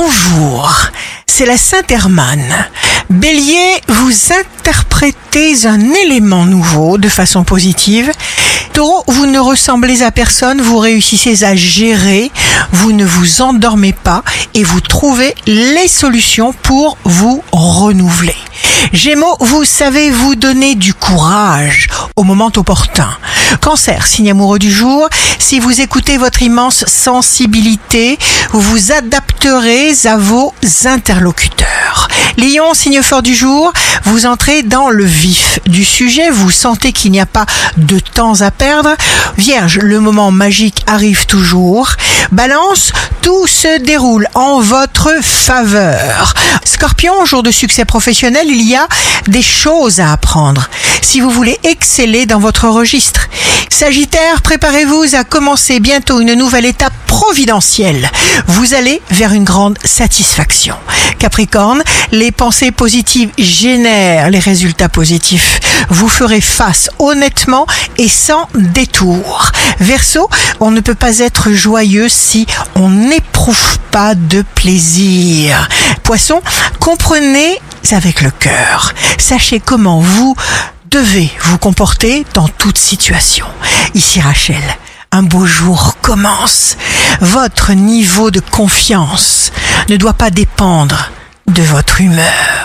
bonjour, c'est la Sainte Hermane. Bélier, vous interprétez un élément nouveau de façon positive. Taureau, vous ne ressemblez à personne, vous réussissez à gérer, vous ne vous endormez pas et vous trouvez les solutions pour vous renouveler. Gémeaux, vous savez vous donner du courage au moment opportun. Cancer, signe amoureux du jour, si vous écoutez votre immense sensibilité, vous vous adapterez à vos interlocuteurs. Lion, signe fort du jour, vous entrez dans le vif du sujet, vous sentez qu'il n'y a pas de temps à perdre. Vierge, le moment magique arrive toujours. Balance, tout se déroule en votre faveur. Scorpion, jour de succès professionnel, il y a des choses à apprendre. Si vous voulez exceller dans votre registre. Sagittaire, préparez-vous à commencer bientôt une nouvelle étape providentielle. Vous allez vers une grande satisfaction. Capricorne, les pensées positives génèrent les résultats positifs. Vous ferez face honnêtement et sans détour. Verseau, on ne peut pas être joyeux si on n'éprouve pas de plaisir. Poisson, comprenez avec le cœur. Sachez comment vous devez vous comporter dans toute situation. Ici Rachel, un beau jour commence. Votre niveau de confiance ne doit pas dépendre de votre humeur.